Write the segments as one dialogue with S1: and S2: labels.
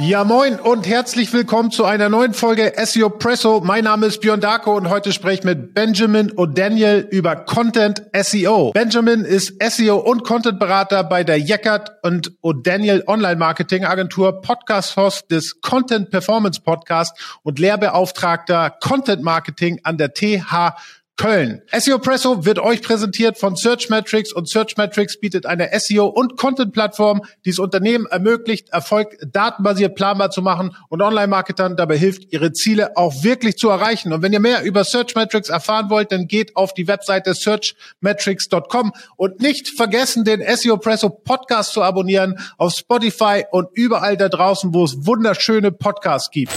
S1: Ja, moin und herzlich willkommen zu einer neuen Folge SEO Presso. Mein Name ist Björn Darko und heute spreche ich mit Benjamin O'Daniel über Content SEO. Benjamin ist SEO und Content Berater bei der Jeckert und O'Daniel Online Marketing Agentur, Podcast Host des Content Performance Podcast und Lehrbeauftragter Content Marketing an der TH Köln. SEO Presso wird euch präsentiert von Searchmetrics und Searchmetrics bietet eine SEO und Content Plattform, die es Unternehmen ermöglicht, Erfolg datenbasiert planbar zu machen und Online-Marketern dabei hilft, ihre Ziele auch wirklich zu erreichen. Und wenn ihr mehr über Searchmetrics erfahren wollt, dann geht auf die Webseite searchmetrics.com und nicht vergessen, den SEO Presso Podcast zu abonnieren auf Spotify und überall da draußen, wo es wunderschöne Podcasts gibt.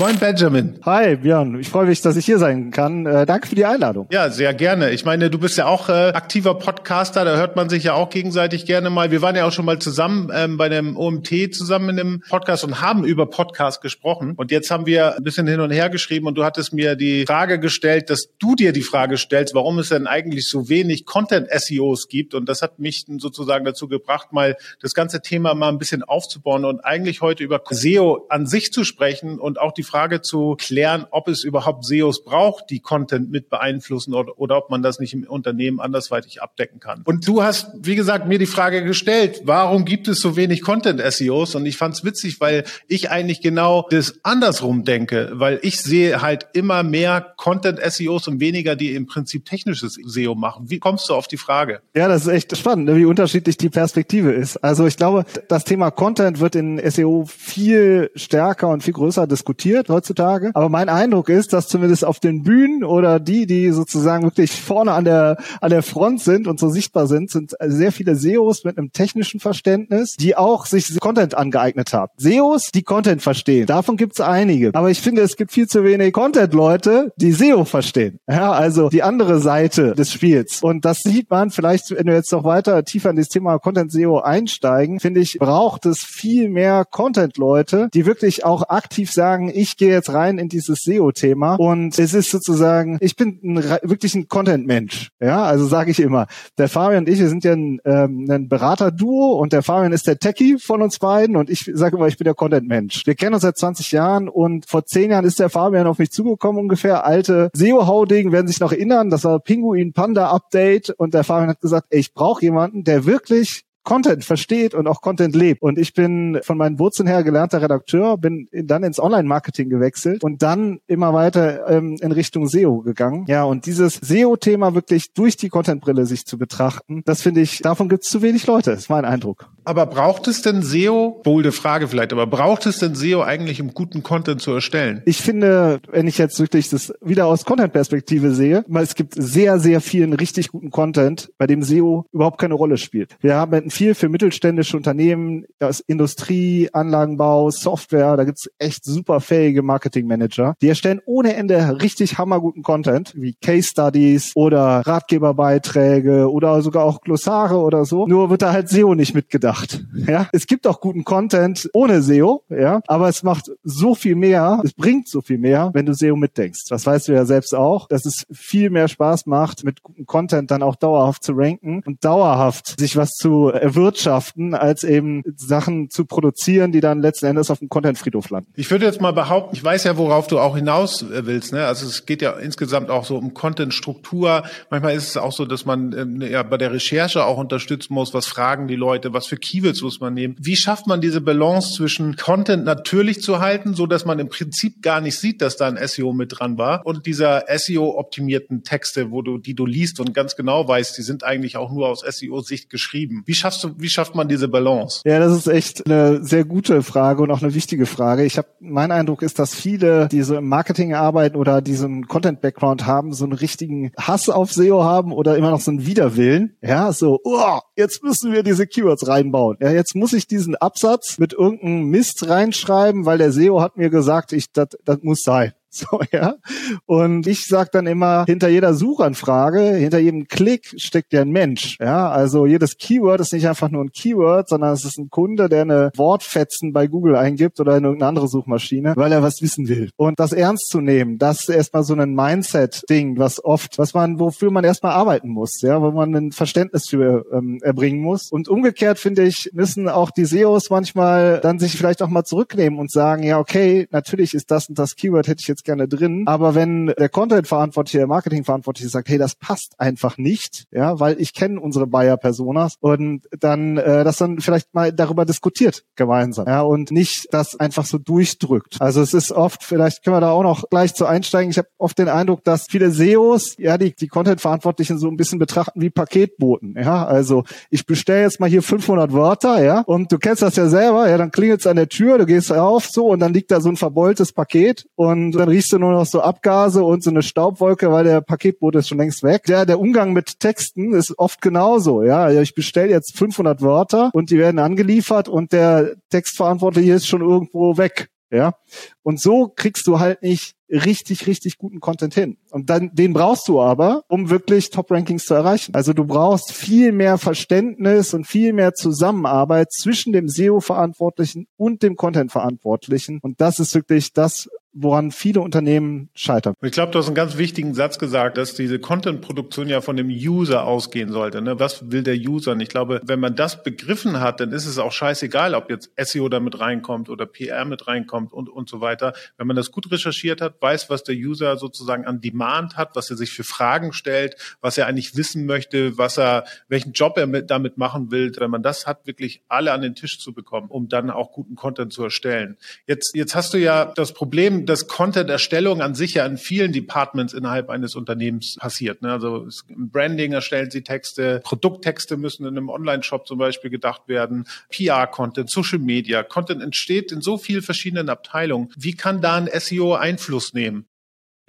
S1: Moin Benjamin.
S2: Hi Björn, ich freue mich, dass ich hier sein kann. Äh, danke für die Einladung.
S1: Ja, sehr gerne. Ich meine, du bist ja auch äh, aktiver Podcaster, da hört man sich ja auch gegenseitig gerne mal. Wir waren ja auch schon mal zusammen ähm, bei dem OMT zusammen in einem Podcast und haben über Podcast gesprochen. Und jetzt haben wir ein bisschen hin und her geschrieben und du hattest mir die Frage gestellt, dass du dir die Frage stellst, warum es denn eigentlich so wenig Content-SEOs gibt. Und das hat mich sozusagen dazu gebracht, mal das ganze Thema mal ein bisschen aufzubauen und eigentlich heute über SEO an sich zu sprechen und auch die Frage zu klären, ob es überhaupt SEOs braucht, die Content mit beeinflussen oder, oder ob man das nicht im Unternehmen andersweitig abdecken kann. Und du hast, wie gesagt, mir die Frage gestellt, warum gibt es so wenig Content-SEOs? Und ich fand es witzig, weil ich eigentlich genau das andersrum denke, weil ich sehe halt immer mehr Content-SEOs und weniger, die im Prinzip technisches SEO machen. Wie kommst du auf die Frage?
S2: Ja, das ist echt spannend, ne, wie unterschiedlich die Perspektive ist. Also ich glaube, das Thema Content wird in SEO viel stärker und viel größer diskutiert diskutiert heutzutage. Aber mein Eindruck ist, dass zumindest auf den Bühnen oder die, die sozusagen wirklich vorne an der, an der Front sind und so sichtbar sind, sind sehr viele SEOs mit einem technischen Verständnis, die auch sich Content angeeignet haben. SEOs, die Content verstehen. Davon gibt es einige. Aber ich finde, es gibt viel zu wenig Content-Leute, die SEO verstehen. Ja, also die andere Seite des Spiels. Und das sieht man vielleicht, wenn wir jetzt noch weiter tiefer in das Thema Content-SEO einsteigen, finde ich, braucht es viel mehr Content-Leute, die wirklich auch aktiv sagen, ich gehe jetzt rein in dieses SEO-Thema und es ist sozusagen, ich bin ein, wirklich ein Content-Mensch. Ja, also sage ich immer. Der Fabian und ich, wir sind ja ein, ähm, ein Berater-Duo und der Fabian ist der Techie von uns beiden und ich sage immer, ich bin der Content-Mensch. Wir kennen uns seit 20 Jahren und vor 10 Jahren ist der Fabian auf mich zugekommen ungefähr. Alte SEO-Haudegen werden sich noch erinnern. Das war Pinguin Panda Update und der Fabian hat gesagt, ey, ich brauche jemanden, der wirklich Content versteht und auch Content lebt. Und ich bin von meinen Wurzeln her gelernter Redakteur, bin dann ins Online-Marketing gewechselt und dann immer weiter ähm, in Richtung SEO gegangen. Ja, und dieses SEO-Thema wirklich durch die Content-Brille sich zu betrachten, das finde ich, davon gibt es zu wenig Leute, ist mein Eindruck.
S1: Aber braucht es denn SEO, bolde Frage vielleicht, aber braucht es denn SEO eigentlich, um guten Content zu erstellen?
S2: Ich finde, wenn ich jetzt wirklich das wieder aus Content-Perspektive sehe, es gibt sehr, sehr vielen richtig guten Content, bei dem SEO überhaupt keine Rolle spielt. Wir haben viel für mittelständische Unternehmen, das Industrie, Anlagenbau, Software, da gibt's echt super fähige Marketingmanager. Die erstellen ohne Ende richtig hammerguten Content, wie Case Studies oder Ratgeberbeiträge oder sogar auch Glossare oder so. Nur wird da halt SEO nicht mitgedacht. Ja, es gibt auch guten Content ohne SEO, ja, aber es macht so viel mehr, es bringt so viel mehr, wenn du SEO mitdenkst. Das weißt du ja selbst auch, dass es viel mehr Spaß macht, mit gutem Content dann auch dauerhaft zu ranken und dauerhaft sich was zu erwirtschaften, als eben Sachen zu produzieren, die dann letzten Endes auf dem Content-Friedhof landen.
S1: Ich würde jetzt mal behaupten, ich weiß ja, worauf du auch hinaus willst. Ne? Also es geht ja insgesamt auch so um Content-Struktur. Manchmal ist es auch so, dass man ähm, ja bei der Recherche auch unterstützen muss. Was fragen die Leute? Was für Keywords muss man nehmen? Wie schafft man diese Balance zwischen Content natürlich zu halten, so dass man im Prinzip gar nicht sieht, dass da ein SEO mit dran war und dieser SEO-optimierten Texte, wo du, die du liest und ganz genau weißt, die sind eigentlich auch nur aus SEO-Sicht geschrieben. Wie schaffst du, wie schafft man diese Balance?
S2: Ja, das ist echt eine sehr gute Frage und auch eine wichtige Frage. Ich habe, mein Eindruck ist, dass viele, die so Marketing arbeiten oder diesen Content-Background haben, so einen richtigen Hass auf SEO haben oder immer noch so einen Widerwillen. Ja, so, oh, jetzt müssen wir diese Keywords reinbauen. Ja, jetzt muss ich diesen Absatz mit irgendeinem Mist reinschreiben, weil der SEO hat mir gesagt, ich, das muss sein. So, ja. Und ich sage dann immer, hinter jeder Suchanfrage, hinter jedem Klick steckt ja ein Mensch. Ja, also jedes Keyword ist nicht einfach nur ein Keyword, sondern es ist ein Kunde, der eine Wortfetzen bei Google eingibt oder in irgendeine andere Suchmaschine, weil er was wissen will. Und das ernst zu nehmen, das ist erstmal so ein Mindset-Ding, was oft, was man, wofür man erstmal arbeiten muss, ja, wo man ein Verständnis für ähm, erbringen muss. Und umgekehrt finde ich, müssen auch die SEOs manchmal dann sich vielleicht auch mal zurücknehmen und sagen, ja, okay, natürlich ist das und das Keyword hätte ich jetzt gerne drin, aber wenn der Content-Verantwortliche, der Marketing-Verantwortliche sagt, hey, das passt einfach nicht, ja, weil ich kenne unsere Buyer-Personas und dann äh, das dann vielleicht mal darüber diskutiert gemeinsam, ja, und nicht das einfach so durchdrückt. Also es ist oft, vielleicht können wir da auch noch gleich zu einsteigen. Ich habe oft den Eindruck, dass viele SEOs, ja, die, die Content-Verantwortlichen so ein bisschen betrachten wie Paketboten, ja, also ich bestelle jetzt mal hier 500 Wörter, ja, und du kennst das ja selber, ja, dann klingelt es an der Tür, du gehst auf so und dann liegt da so ein verbeultes Paket und dann riechst du nur noch so Abgase und so eine Staubwolke, weil der Paketbote ist schon längst weg. Ja, der Umgang mit Texten ist oft genauso, ja, ich bestelle jetzt 500 Wörter und die werden angeliefert und der Textverantwortliche ist schon irgendwo weg. Ja. Und so kriegst du halt nicht richtig, richtig guten Content hin. Und dann, den brauchst du aber, um wirklich Top-Rankings zu erreichen. Also du brauchst viel mehr Verständnis und viel mehr Zusammenarbeit zwischen dem SEO-Verantwortlichen und dem Content-Verantwortlichen. Und das ist wirklich das, woran viele Unternehmen scheitern.
S1: Ich glaube, du hast einen ganz wichtigen Satz gesagt, dass diese Content-Produktion ja von dem User ausgehen sollte. Ne? Was will der User? Und ich glaube, wenn man das begriffen hat, dann ist es auch scheißegal, ob jetzt SEO da mit reinkommt oder PR mit reinkommt und, und so weiter. Wenn man das gut recherchiert hat, weiß, was der User sozusagen an Demand hat, was er sich für Fragen stellt, was er eigentlich wissen möchte, was er, welchen Job er mit, damit machen will. Wenn man das hat, wirklich alle an den Tisch zu bekommen, um dann auch guten Content zu erstellen. Jetzt, jetzt hast du ja das Problem, dass Content-Erstellung an sich ja in vielen Departments innerhalb eines Unternehmens passiert. Ne? Also Branding erstellen sie Texte, Produkttexte müssen in einem Online-Shop zum Beispiel gedacht werden, PR-Content, Social Media. Content entsteht in so vielen verschiedenen Abteilungen. Wie kann da ein SEO Einfluss nehmen?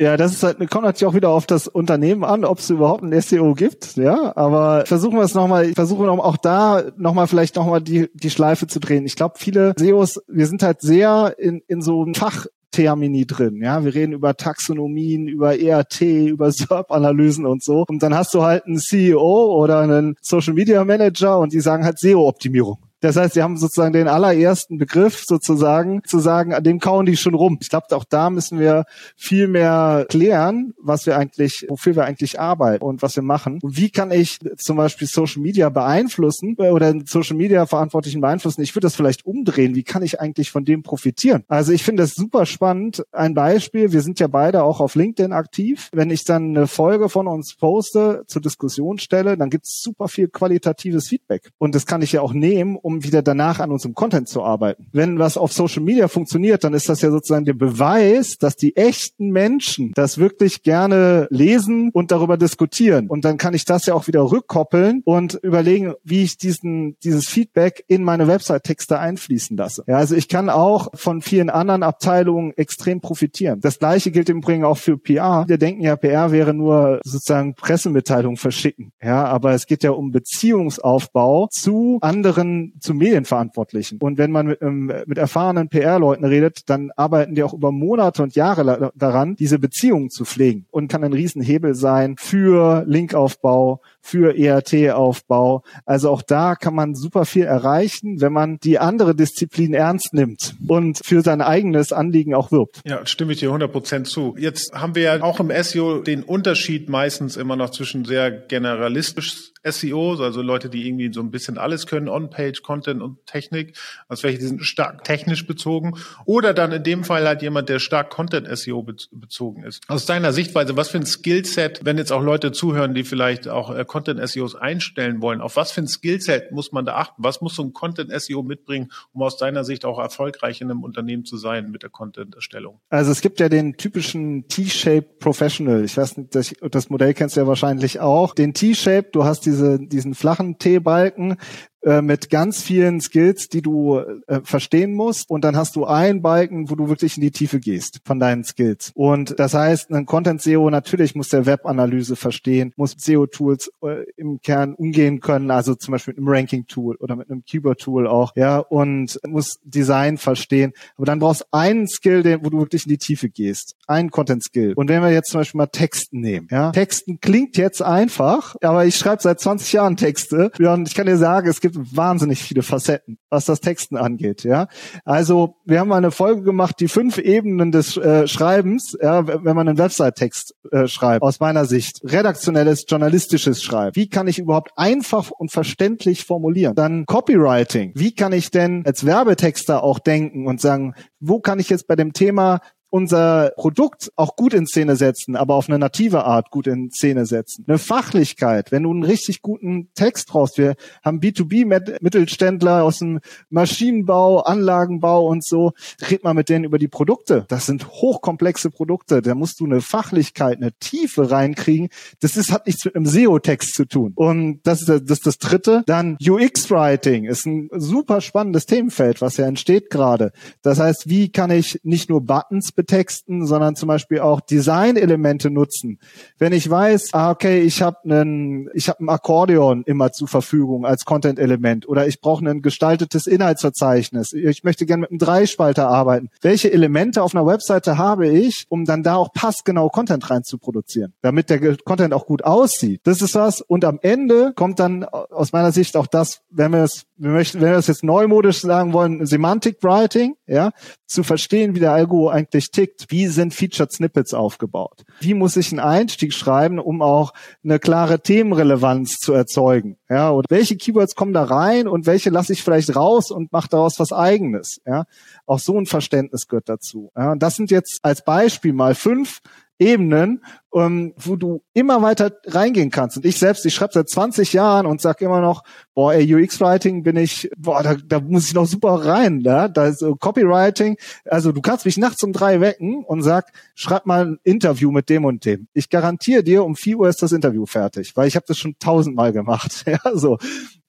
S2: Ja, das ist halt, kommt natürlich auch wieder auf das Unternehmen an, ob es überhaupt ein SEO gibt, ja. Aber versuchen wir es nochmal, versuchen wir auch da nochmal vielleicht nochmal die, die Schleife zu drehen. Ich glaube, viele SEOs, wir sind halt sehr in, in so einem Fach Termini drin. Ja, wir reden über Taxonomien, über ERT, über SERP-Analysen und so. Und dann hast du halt einen CEO oder einen Social Media Manager und die sagen halt SEO-Optimierung. Das heißt, sie haben sozusagen den allerersten Begriff sozusagen zu sagen, an dem kauen die schon rum. Ich glaube, auch da müssen wir viel mehr klären, was wir eigentlich, wofür wir eigentlich arbeiten und was wir machen. Und wie kann ich zum Beispiel Social Media beeinflussen äh, oder Social Media Verantwortlichen beeinflussen? Ich würde das vielleicht umdrehen. Wie kann ich eigentlich von dem profitieren? Also ich finde das super spannend. Ein Beispiel. Wir sind ja beide auch auf LinkedIn aktiv. Wenn ich dann eine Folge von uns poste, zur Diskussion stelle, dann gibt es super viel qualitatives Feedback. Und das kann ich ja auch nehmen, um um wieder danach an unserem Content zu arbeiten. Wenn was auf Social Media funktioniert, dann ist das ja sozusagen der Beweis, dass die echten Menschen das wirklich gerne lesen und darüber diskutieren. Und dann kann ich das ja auch wieder rückkoppeln und überlegen, wie ich diesen, dieses Feedback in meine Website-Texte einfließen lasse. Ja, also ich kann auch von vielen anderen Abteilungen extrem profitieren. Das gleiche gilt im Übrigen auch für PR. Wir denken ja, PR wäre nur sozusagen Pressemitteilungen verschicken. Ja, aber es geht ja um Beziehungsaufbau zu anderen, zu Medienverantwortlichen. Und wenn man mit, ähm, mit erfahrenen PR-Leuten redet, dann arbeiten die auch über Monate und Jahre daran, diese Beziehungen zu pflegen und kann ein Riesenhebel sein für Linkaufbau, für ERT-Aufbau. Also auch da kann man super viel erreichen, wenn man die andere Disziplin ernst nimmt und für sein eigenes Anliegen auch wirbt.
S1: Ja, stimme ich dir 100 Prozent zu. Jetzt haben wir ja auch im SEO den Unterschied meistens immer noch zwischen sehr generalistisch SEOs, also Leute, die irgendwie so ein bisschen alles können, On-Page, Content und Technik, also welche die sind stark technisch bezogen, oder dann in dem Fall halt jemand, der stark Content-SEO bezogen ist. Aus deiner Sichtweise, was für ein Skillset, wenn jetzt auch Leute zuhören, die vielleicht auch äh, Content-SEOs einstellen wollen, auf was für ein Skillset muss man da achten? Was muss so ein Content-SEO mitbringen, um aus deiner Sicht auch erfolgreich in einem Unternehmen zu sein mit der Content-Erstellung?
S2: Also es gibt ja den typischen T-Shaped Professional. Ich weiß nicht, das, Modell kennst du ja wahrscheinlich auch. Den T-Shaped, du hast die diese, diesen flachen T-Balken, äh, mit ganz vielen Skills, die du äh, verstehen musst. Und dann hast du einen Balken, wo du wirklich in die Tiefe gehst von deinen Skills. Und das heißt, ein Content SEO natürlich muss der Webanalyse verstehen, muss SEO-Tools äh, im Kern umgehen können, also zum Beispiel mit einem Ranking-Tool oder mit einem Keyword-Tool auch, ja, und muss Design verstehen. Aber dann brauchst du einen Skill, den, wo du wirklich in die Tiefe gehst. Einen Content-Skill. Und wenn wir jetzt zum Beispiel mal Texten nehmen, ja, Texten klingt jetzt einfach, aber ich schreibe seit 20 Jahren Texte. Ja, und ich kann dir sagen, es gibt wahnsinnig viele Facetten, was das Texten angeht, ja. Also, wir haben mal eine Folge gemacht, die fünf Ebenen des äh, Schreibens, ja, wenn man einen Website-Text äh, schreibt, aus meiner Sicht. Redaktionelles, journalistisches Schreiben. Wie kann ich überhaupt einfach und verständlich formulieren? Dann Copywriting. Wie kann ich denn als Werbetexter auch denken und sagen, wo kann ich jetzt bei dem Thema unser Produkt auch gut in Szene setzen, aber auf eine native Art gut in Szene setzen. Eine Fachlichkeit, wenn du einen richtig guten Text brauchst. Wir haben B2B-Mittelständler aus dem Maschinenbau, Anlagenbau und so. Red mal mit denen über die Produkte. Das sind hochkomplexe Produkte. Da musst du eine Fachlichkeit, eine Tiefe reinkriegen. Das ist, hat nichts mit einem SEO-Text zu tun. Und das ist das, ist das dritte. Dann UX-Writing ist ein super spannendes Themenfeld, was ja entsteht gerade. Das heißt, wie kann ich nicht nur Buttons betexten, sondern zum Beispiel auch Design-Elemente nutzen. Wenn ich weiß, ah, okay, ich habe einen, ich habe ein Akkordeon immer zur Verfügung als Content-Element oder ich brauche ein gestaltetes Inhaltsverzeichnis. Ich möchte gerne mit einem Dreispalter arbeiten. Welche Elemente auf einer Webseite habe ich, um dann da auch passgenau Content rein zu produzieren, damit der Content auch gut aussieht. Das ist was. Und am Ende kommt dann aus meiner Sicht auch das, wenn wir es, wir möchten, wenn wir es jetzt neumodisch sagen wollen, Semantic Writing, ja, zu verstehen, wie der Algo eigentlich tickt. Wie sind Featured Snippets aufgebaut? Wie muss ich einen Einstieg schreiben, um auch eine klare Themenrelevanz zu erzeugen? Ja, und welche Keywords kommen da rein und welche lasse ich vielleicht raus und mache daraus was eigenes? Ja, auch so ein Verständnis gehört dazu. Ja, und das sind jetzt als Beispiel mal fünf Ebenen, ähm, wo du immer weiter reingehen kannst. Und ich selbst, ich schreibe seit 20 Jahren und sag immer noch, boah, ey, UX-Writing bin ich, boah, da, da muss ich noch super rein, da, da ist so Copywriting. Also du kannst mich nachts um drei wecken und sag, schreib mal ein Interview mit dem und dem. Ich garantiere dir, um vier Uhr ist das Interview fertig, weil ich habe das schon tausendmal gemacht. ja, so.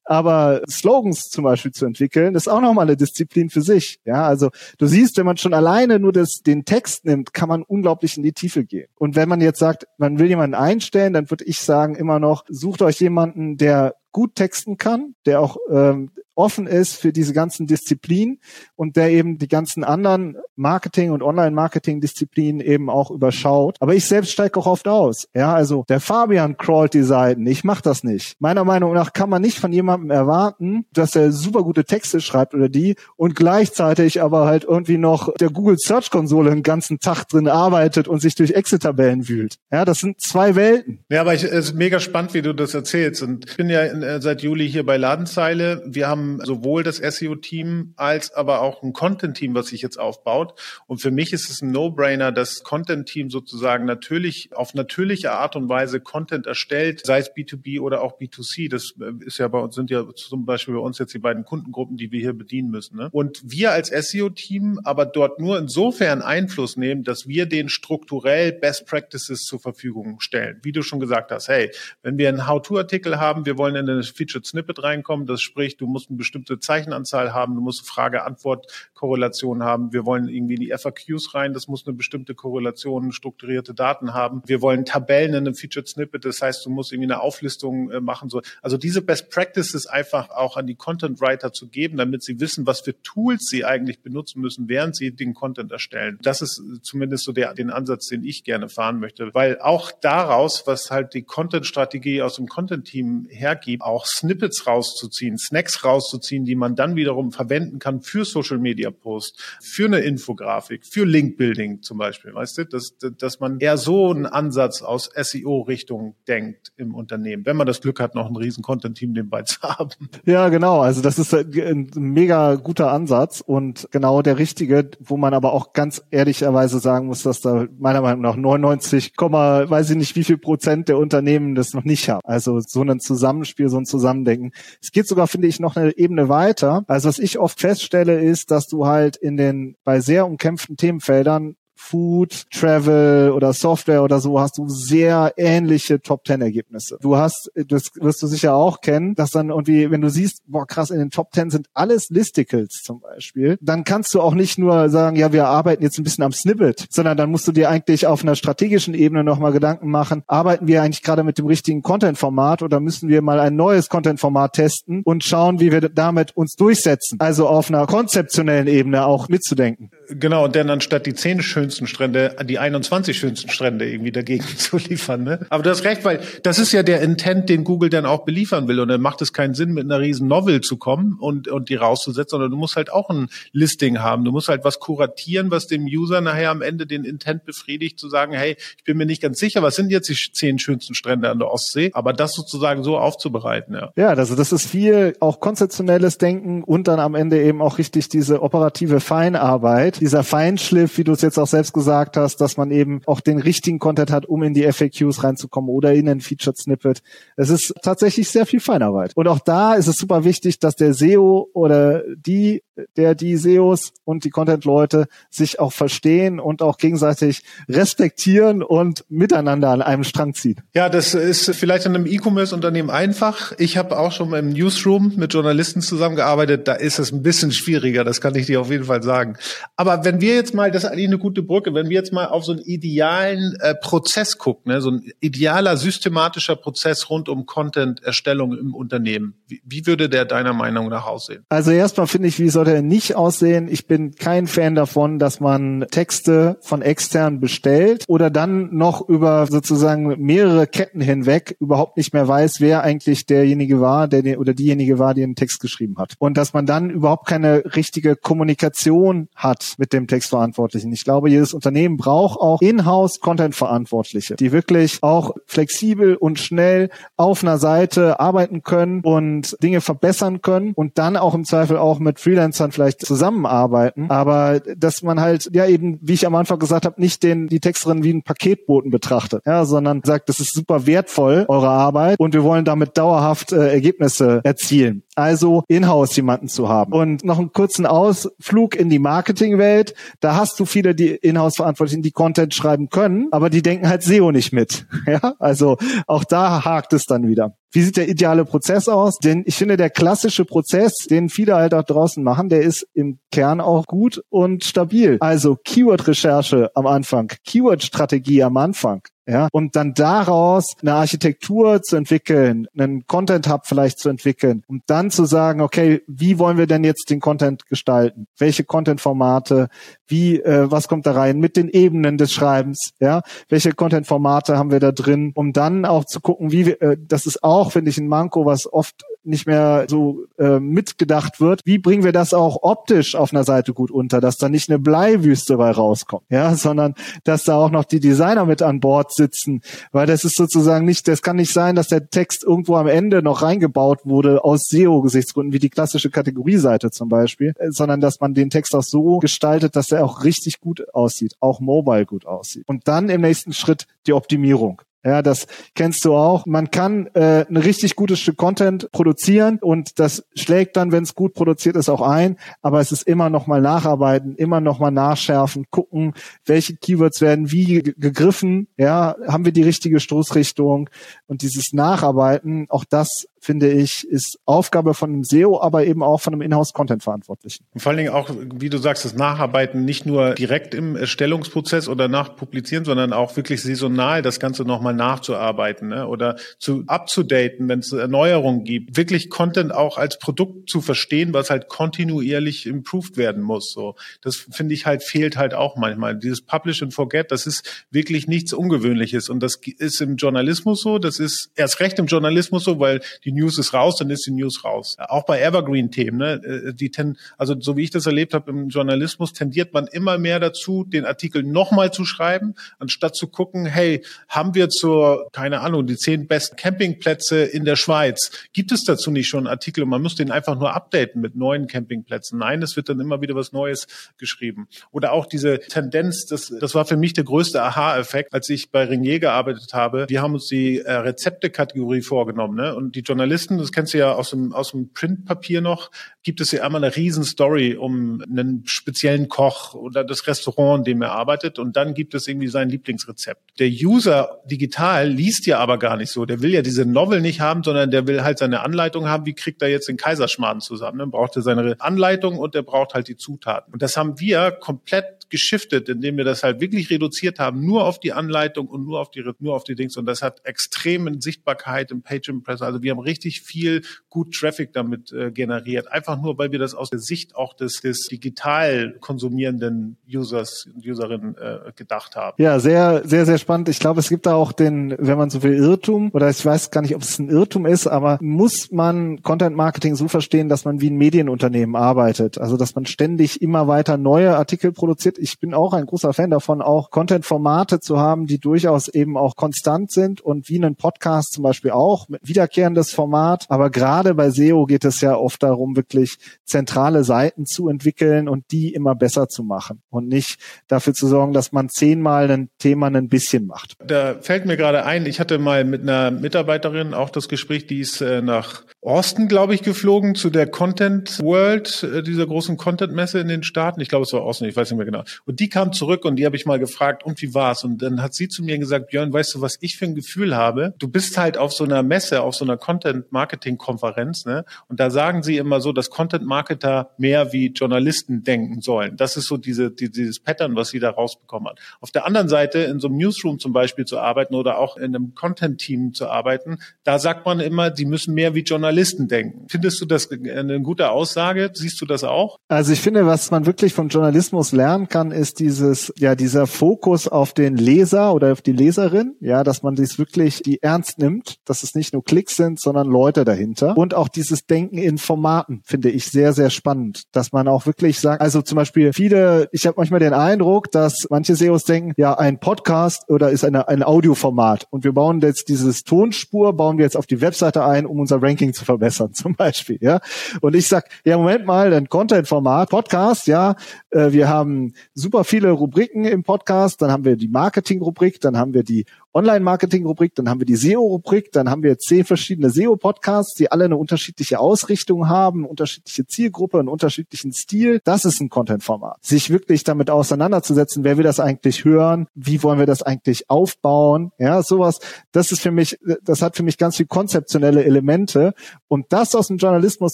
S2: Aber Slogans zum Beispiel zu entwickeln, ist auch nochmal eine Disziplin für sich. Ja, also du siehst, wenn man schon alleine nur das, den Text nimmt, kann man unglaublich in die Tiefe gehen. Und wenn man jetzt sagt, man will jemanden einstellen, dann würde ich sagen immer noch, sucht euch jemanden, der gut texten kann, der auch ähm, offen ist für diese ganzen Disziplinen und der eben die ganzen anderen Marketing- und Online-Marketing-Disziplinen eben auch überschaut. Aber ich selbst steige auch oft aus. Ja, also der Fabian crawlt die Seiten. Ich mache das nicht. Meiner Meinung nach kann man nicht von jemandem erwarten, dass er super gute Texte schreibt oder die und gleichzeitig aber halt irgendwie noch der Google Search Konsole einen ganzen Tag drin arbeitet und sich durch Excel-Tabellen wühlt. Ja, das sind zwei Welten.
S1: Ja, aber ich, es ist mega spannend, wie du das erzählst. Und ich bin ja in, äh, seit Juli hier bei Ladenzeile. Wir haben sowohl das SEO-Team als aber auch ein Content-Team, was sich jetzt aufbaut. Und für mich ist es ein No-Brainer, das Content-Team sozusagen natürlich auf natürliche Art und Weise Content erstellt, sei es B2B oder auch B2C. Das äh, ist ja bei uns, sind ja zum Beispiel bei uns jetzt die beiden Kundengruppen, die wir hier bedienen müssen. Ne? Und wir als SEO-Team aber dort nur insofern Einfluss nehmen, dass wir den strukturell Best Practices zur Verfügung stellen. Wie du schon gesagt hast, hey, wenn wir einen How-To-Artikel haben, wir wollen in eine Featured Snippet reinkommen, das spricht, du musst eine bestimmte Zeichenanzahl haben, du musst Frage-Antwort-Korrelation haben. Wir wollen irgendwie die FAQs rein, das muss eine bestimmte Korrelation, strukturierte Daten haben. Wir wollen Tabellen in einem Featured Snippet, das heißt, du musst irgendwie eine Auflistung äh, machen. So. Also diese Best Practices einfach auch an die Content Writer zu geben, damit sie wissen, was für Tools sie eigentlich benutzen müssen, während sie den Content erstellen. Das ist zumindest so der, den Ansatz, den ich gerne fahren möchte, weil auch daraus, was halt die Content-Strategie aus dem Content-Team hergibt, auch Snippets rauszuziehen, Snacks rauszuziehen, die man dann wiederum verwenden kann für Social Media Post, für eine Infografik, für Link Building zum Beispiel, weißt du, dass, dass man eher so einen Ansatz aus SEO-Richtung denkt im Unternehmen, wenn man das Glück hat, noch ein riesen Content-Team nebenbei zu haben.
S2: Ja, genau. Also das ist ein mega guter Ansatz und genau der richtige, wo man aber auch ganz ehrlicherweise sagen muss, dass da meiner Meinung nach 99, weiß ich nicht, wie viel Prozent der Unternehmen das noch nicht haben. Also so ein Zusammenspiel, so ein Zusammendenken. Es geht sogar, finde ich, noch eine Ebene weiter. Also was ich oft feststelle, ist, dass du halt in den bei sehr umkämpften Themenfeldern Food, Travel oder Software oder so hast du sehr ähnliche Top Ten Ergebnisse. Du hast, das wirst du sicher auch kennen, dass dann irgendwie, wenn du siehst, boah krass, in den Top Ten sind alles Listicles zum Beispiel, dann kannst du auch nicht nur sagen, ja, wir arbeiten jetzt ein bisschen am Snippet, sondern dann musst du dir eigentlich auf einer strategischen Ebene nochmal Gedanken machen, arbeiten wir eigentlich gerade mit dem richtigen Content-Format oder müssen wir mal ein neues Content-Format testen und schauen, wie wir damit uns durchsetzen. Also auf einer konzeptionellen Ebene auch mitzudenken.
S1: Genau, und dann anstatt die zehn schönsten Strände, die 21 schönsten Strände irgendwie dagegen zu liefern. Ne? Aber du hast recht, weil das ist ja der Intent, den Google dann auch beliefern will. Und dann macht es keinen Sinn, mit einer riesen Novel zu kommen und, und die rauszusetzen, sondern du musst halt auch ein Listing haben. Du musst halt was kuratieren, was dem User nachher am Ende den Intent befriedigt, zu sagen, hey, ich bin mir nicht ganz sicher, was sind jetzt die zehn schönsten Strände an der Ostsee, aber das sozusagen so aufzubereiten. Ja,
S2: ja also das ist viel auch konzeptionelles Denken und dann am Ende eben auch richtig diese operative Feinarbeit dieser Feinschliff, wie du es jetzt auch selbst gesagt hast, dass man eben auch den richtigen Content hat, um in die FAQs reinzukommen oder in ein Featured Snippet. Es ist tatsächlich sehr viel Feinarbeit. Und auch da ist es super wichtig, dass der SEO oder die, der die SEOs und die Content-Leute sich auch verstehen und auch gegenseitig respektieren und miteinander an einem Strang ziehen.
S1: Ja, das ist vielleicht in einem E-Commerce-Unternehmen einfach. Ich habe auch schon im Newsroom mit Journalisten zusammengearbeitet. Da ist es ein bisschen schwieriger, das kann ich dir auf jeden Fall sagen. Aber wenn wir jetzt mal, das ist eigentlich eine gute Brücke, wenn wir jetzt mal auf so einen idealen äh, Prozess gucken, ne, so ein idealer systematischer Prozess rund um Content-Erstellung im Unternehmen, wie, wie, würde der deiner Meinung nach aussehen?
S2: Also erstmal finde ich, wie sollte er nicht aussehen? Ich bin kein Fan davon, dass man Texte von extern bestellt oder dann noch über sozusagen mehrere Ketten hinweg überhaupt nicht mehr weiß, wer eigentlich derjenige war, der oder diejenige war, die den Text geschrieben hat. Und dass man dann überhaupt keine richtige Kommunikation hat mit dem Textverantwortlichen. Ich glaube, jedes Unternehmen braucht auch in-house Content-Verantwortliche, die wirklich auch flexibel und schnell auf einer Seite arbeiten können und Dinge verbessern können und dann auch im Zweifel auch mit Freelancern vielleicht zusammenarbeiten. Aber dass man halt, ja eben, wie ich am Anfang gesagt habe, nicht den, die Texterin wie einen Paketboten betrachtet, ja, sondern sagt, das ist super wertvoll, eure Arbeit, und wir wollen damit dauerhaft äh, Ergebnisse erzielen. Also in-house jemanden zu haben. Und noch einen kurzen Ausflug in die Marketingwelt Welt, da hast du viele, die Inhouse-Verantwortlichen, die Content schreiben können, aber die denken halt SEO nicht mit. Ja, also auch da hakt es dann wieder. Wie sieht der ideale Prozess aus? Denn ich finde, der klassische Prozess, den viele halt auch draußen machen, der ist im Kern auch gut und stabil. Also Keyword-Recherche am Anfang, Keyword-Strategie am Anfang. Ja, und dann daraus eine Architektur zu entwickeln, einen Content Hub vielleicht zu entwickeln, um dann zu sagen, okay, wie wollen wir denn jetzt den Content gestalten? Welche Content-Formate? Wie, äh, was kommt da rein mit den Ebenen des Schreibens? Ja, welche Content-Formate haben wir da drin? Um dann auch zu gucken, wie wir, äh, das ist auch, finde ich, ein Manko, was oft nicht mehr so äh, mitgedacht wird. Wie bringen wir das auch optisch auf einer Seite gut unter, dass da nicht eine Bleiwüste bei rauskommt, ja, sondern dass da auch noch die Designer mit an Bord sitzen, weil das ist sozusagen nicht, das kann nicht sein, dass der Text irgendwo am Ende noch reingebaut wurde aus SEO-Gesichtsgründen, wie die klassische Kategorieseite zum Beispiel, äh, sondern dass man den Text auch so gestaltet, dass er auch richtig gut aussieht, auch mobile gut aussieht. Und dann im nächsten Schritt die Optimierung. Ja, das kennst du auch. Man kann äh, ein richtig gutes Stück Content produzieren und das schlägt dann, wenn es gut produziert ist, auch ein. Aber es ist immer noch mal nacharbeiten, immer noch mal nachschärfen, gucken, welche Keywords werden wie gegriffen. Ja, haben wir die richtige Stoßrichtung und dieses Nacharbeiten. Auch das finde ich, ist Aufgabe von einem SEO, aber eben auch von einem Inhouse-Content-Verantwortlichen.
S1: Vor allen Dingen auch, wie du sagst, das Nacharbeiten nicht nur direkt im Erstellungsprozess oder nachpublizieren, sondern auch wirklich saisonal das Ganze nochmal nachzuarbeiten ne? oder zu abzudaten, wenn es Erneuerungen gibt. Wirklich Content auch als Produkt zu verstehen, was halt kontinuierlich improved werden muss. So, das finde ich halt fehlt halt auch manchmal. Dieses Publish and Forget, das ist wirklich nichts Ungewöhnliches und das ist im Journalismus so. Das ist erst recht im Journalismus so, weil die die News ist raus, dann ist die News raus. Auch bei Evergreen-Themen, ne, äh, die ten, also so wie ich das erlebt habe im Journalismus, tendiert man immer mehr dazu, den Artikel nochmal zu schreiben, anstatt zu gucken, hey, haben wir zur, keine Ahnung, die zehn besten Campingplätze in der Schweiz. Gibt es dazu nicht schon Artikel? Man muss den einfach nur updaten mit neuen Campingplätzen. Nein, es wird dann immer wieder was Neues geschrieben. Oder auch diese Tendenz, das, das war für mich der größte Aha-Effekt, als ich bei Ringier gearbeitet habe. Wir haben uns die äh, Rezepte-Kategorie vorgenommen. Ne? Und die Journalisten, das kennst du ja aus dem, aus dem Printpapier noch, gibt es ja einmal eine riesen Story um einen speziellen Koch oder das Restaurant, in dem er arbeitet. Und dann gibt es irgendwie sein Lieblingsrezept. Der User digital liest ja aber gar nicht so. Der will ja diese Novel nicht haben, sondern der will halt seine Anleitung haben, wie kriegt er jetzt den Kaiserschmarrn zusammen. Dann braucht er seine Anleitung und er braucht halt die Zutaten. Und das haben wir komplett geschiftet, indem wir das halt wirklich reduziert haben, nur auf die Anleitung und nur auf die, nur auf die Dings. Und das hat extreme Sichtbarkeit im Page Impressor. Also wir haben richtig viel gut Traffic damit äh, generiert. Einfach nur, weil wir das aus der Sicht auch des, des digital konsumierenden Users und Userinnen äh, gedacht haben.
S2: Ja, sehr, sehr, sehr spannend. Ich glaube, es gibt da auch den, wenn man so will, Irrtum, oder ich weiß gar nicht, ob es ein Irrtum ist, aber muss man Content Marketing so verstehen, dass man wie ein Medienunternehmen arbeitet? Also, dass man ständig immer weiter neue Artikel produziert. Ich bin auch ein großer Fan davon, auch Content-Formate zu haben, die durchaus eben auch konstant sind und wie einen Podcast zum Beispiel auch, wiederkehrendes Format. Aber gerade bei SEO geht es ja oft darum, wirklich zentrale Seiten zu entwickeln und die immer besser zu machen und nicht dafür zu sorgen, dass man zehnmal ein Thema ein bisschen macht.
S1: Da fällt mir gerade ein, ich hatte mal mit einer Mitarbeiterin auch das Gespräch, die ist äh, nach Austin, glaube ich, geflogen zu der Content World, äh, dieser großen Content-Messe in den Staaten. Ich glaube, es war Austin, ich weiß nicht mehr genau. Und die kam zurück und die habe ich mal gefragt, und wie war's? Und dann hat sie zu mir gesagt, Björn, weißt du, was ich für ein Gefühl habe? Du bist halt auf so einer Messe, auf so einer Content-Marketing-Konferenz, ne? Und da sagen sie immer so, dass Content-Marketer mehr wie Journalisten denken sollen. Das ist so diese, die, dieses Pattern, was sie da rausbekommen hat. Auf der anderen Seite, in so einem Newsroom zum Beispiel zu arbeiten oder auch in einem Content-Team zu arbeiten, da sagt man immer, die müssen mehr wie Journalisten denken. Findest du das eine gute Aussage? Siehst du das auch?
S2: Also ich finde, was man wirklich vom Journalismus lernen kann, ist dieses, ja, dieser Fokus auf den Leser oder auf die Leserin, ja, dass man dies wirklich die ernst nimmt, dass es nicht nur Klicks sind, sondern Leute dahinter. Und auch dieses Denken in Formaten finde ich sehr, sehr spannend, dass man auch wirklich sagt, also zum Beispiel viele, ich habe manchmal den Eindruck, dass manche SEOs denken, ja, ein Podcast oder ist eine, ein Audioformat und wir bauen jetzt dieses Tonspur, bauen wir jetzt auf die Webseite ein, um unser Ranking zu verbessern, zum Beispiel, ja. Und ich sag, ja, Moment mal, ein Content-Format, Podcast, ja, äh, wir haben super viele Rubriken im Podcast, dann haben wir die Marketing-Rubrik, dann haben wir die Online-Marketing-Rubrik, dann haben wir die SEO-Rubrik, dann haben wir zehn verschiedene SEO-Podcasts, die alle eine unterschiedliche Ausrichtung haben, unterschiedliche Zielgruppe, einen unterschiedlichen Stil. Das ist ein Content-Format. Sich wirklich damit auseinanderzusetzen, wer will das eigentlich hören, wie wollen wir das eigentlich aufbauen, ja, sowas, das ist für mich, das hat für mich ganz viel konzeptionelle Elemente und das aus dem Journalismus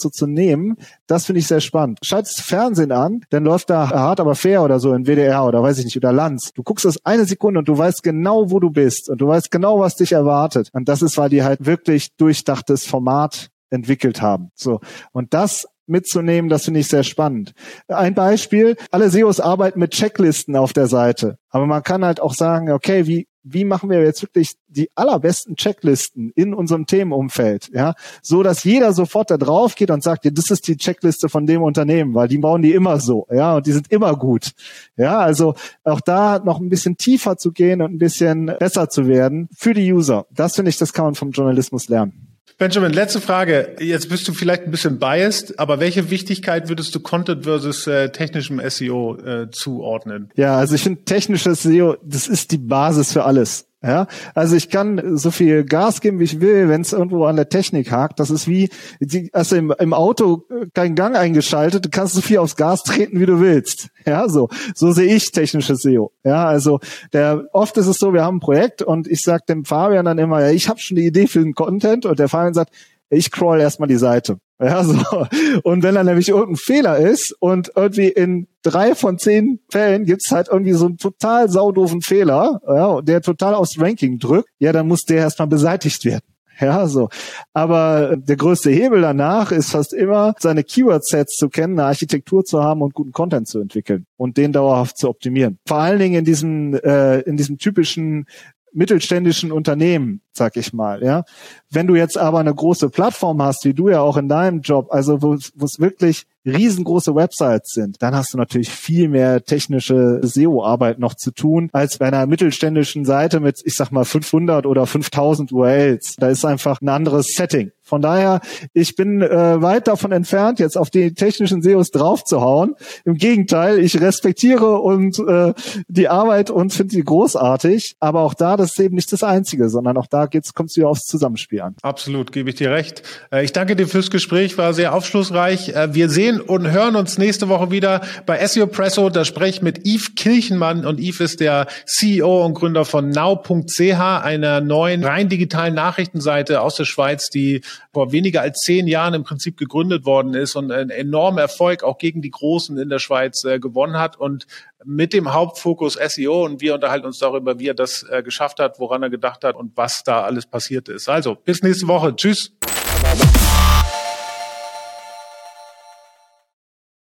S2: so zu nehmen, das finde ich sehr spannend. Schaltest Fernsehen an, dann läuft da hart aber fair oder so in WDR oder weiß ich nicht, oder Lanz. Du guckst das eine Sekunde und du weißt genau, wo du bist und du weißt genau, was dich erwartet. Und das ist, weil die halt wirklich durchdachtes Format entwickelt haben. So. Und das mitzunehmen, das finde ich sehr spannend. Ein Beispiel, alle SEOs arbeiten mit Checklisten auf der Seite. Aber man kann halt auch sagen, okay, wie, wie machen wir jetzt wirklich die allerbesten Checklisten in unserem Themenumfeld, ja, so dass jeder sofort da drauf geht und sagt, ja, das ist die Checkliste von dem Unternehmen, weil die bauen die immer so, ja, und die sind immer gut, ja, also auch da noch ein bisschen tiefer zu gehen und ein bisschen besser zu werden für die User. Das finde ich, das kann man vom Journalismus lernen.
S1: Benjamin, letzte Frage. Jetzt bist du vielleicht ein bisschen biased, aber welche Wichtigkeit würdest du Content versus äh, technischem SEO äh, zuordnen?
S2: Ja, also ich finde technisches SEO, das ist die Basis für alles. Ja, also ich kann so viel Gas geben, wie ich will, wenn es irgendwo an der Technik hakt. Das ist wie, die, also im, im Auto kein Gang eingeschaltet, du kannst so viel aufs Gas treten, wie du willst. Ja, so, so sehe ich technisches SEO. Ja, also der, oft ist es so, wir haben ein Projekt und ich sage dem Fabian dann immer, ja, ich habe schon eine Idee für den Content und der Fabian sagt, ich crawl erstmal die Seite. Ja, so. Und wenn da nämlich irgendein Fehler ist und irgendwie in drei von zehn Fällen gibt's halt irgendwie so einen total saudoofen Fehler, ja, der total aufs Ranking drückt, ja, dann muss der erstmal beseitigt werden. Ja, so. Aber der größte Hebel danach ist fast immer, seine Keyword-Sets zu kennen, eine Architektur zu haben und guten Content zu entwickeln und den dauerhaft zu optimieren. Vor allen Dingen in diesem, äh, in diesem typischen mittelständischen Unternehmen sag ich mal, ja. Wenn du jetzt aber eine große Plattform hast, wie du ja auch in deinem Job, also wo es wirklich riesengroße Websites sind, dann hast du natürlich viel mehr technische SEO-Arbeit noch zu tun, als bei einer mittelständischen Seite mit, ich sag mal, 500 oder 5000 URLs. Da ist einfach ein anderes Setting. Von daher, ich bin äh, weit davon entfernt, jetzt auf die technischen SEOs draufzuhauen. Im Gegenteil, ich respektiere und äh, die Arbeit und finde die großartig. Aber auch da, das ist eben nicht das Einzige, sondern auch da geht's, kommt es wieder aufs Zusammenspiel an.
S1: Absolut, gebe ich dir recht. Äh, ich danke dir fürs Gespräch, war sehr aufschlussreich. Äh, wir sehen und hören uns nächste Woche wieder bei SEO Presso. Da spreche ich mit Yves Kirchenmann und Yves ist der CEO und Gründer von now.ch, einer neuen rein digitalen Nachrichtenseite aus der Schweiz, die vor weniger als zehn Jahren im Prinzip gegründet worden ist und einen enormen Erfolg auch gegen die Großen in der Schweiz äh, gewonnen hat und mit dem Hauptfokus SEO und wir unterhalten uns darüber, wie er das äh, geschafft hat, woran er gedacht hat und was da alles passiert ist. Also bis nächste Woche. Tschüss.